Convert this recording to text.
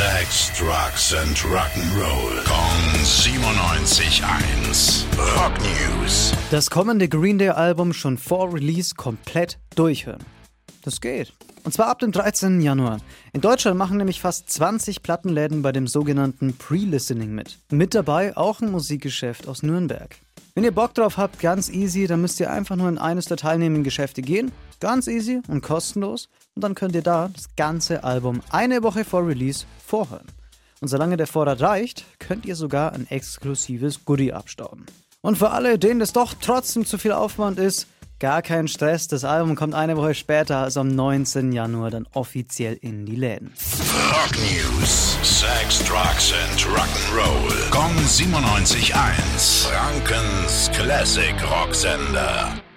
Sex, Drugs and Rock'n'Roll. Kong 97.1. Rock News. Das kommende Green Day Album schon vor Release komplett durchhören. Das geht. Und zwar ab dem 13. Januar. In Deutschland machen nämlich fast 20 Plattenläden bei dem sogenannten Pre-Listening mit. Mit dabei auch ein Musikgeschäft aus Nürnberg. Wenn ihr Bock drauf habt, ganz easy, dann müsst ihr einfach nur in eines der teilnehmenden Geschäfte gehen. Ganz easy und kostenlos. Und dann könnt ihr da das ganze Album eine Woche vor Release vorhören. Und solange der Vorrat reicht, könnt ihr sogar ein exklusives Goodie abstauben. Und für alle, denen das doch trotzdem zu viel Aufwand ist, gar kein Stress. Das Album kommt eine Woche später, also am 19. Januar, dann offiziell in die Läden. Rock News. Sex, Drugs and Rock'n'Roll. Kong 97.1. Classic Rocksender.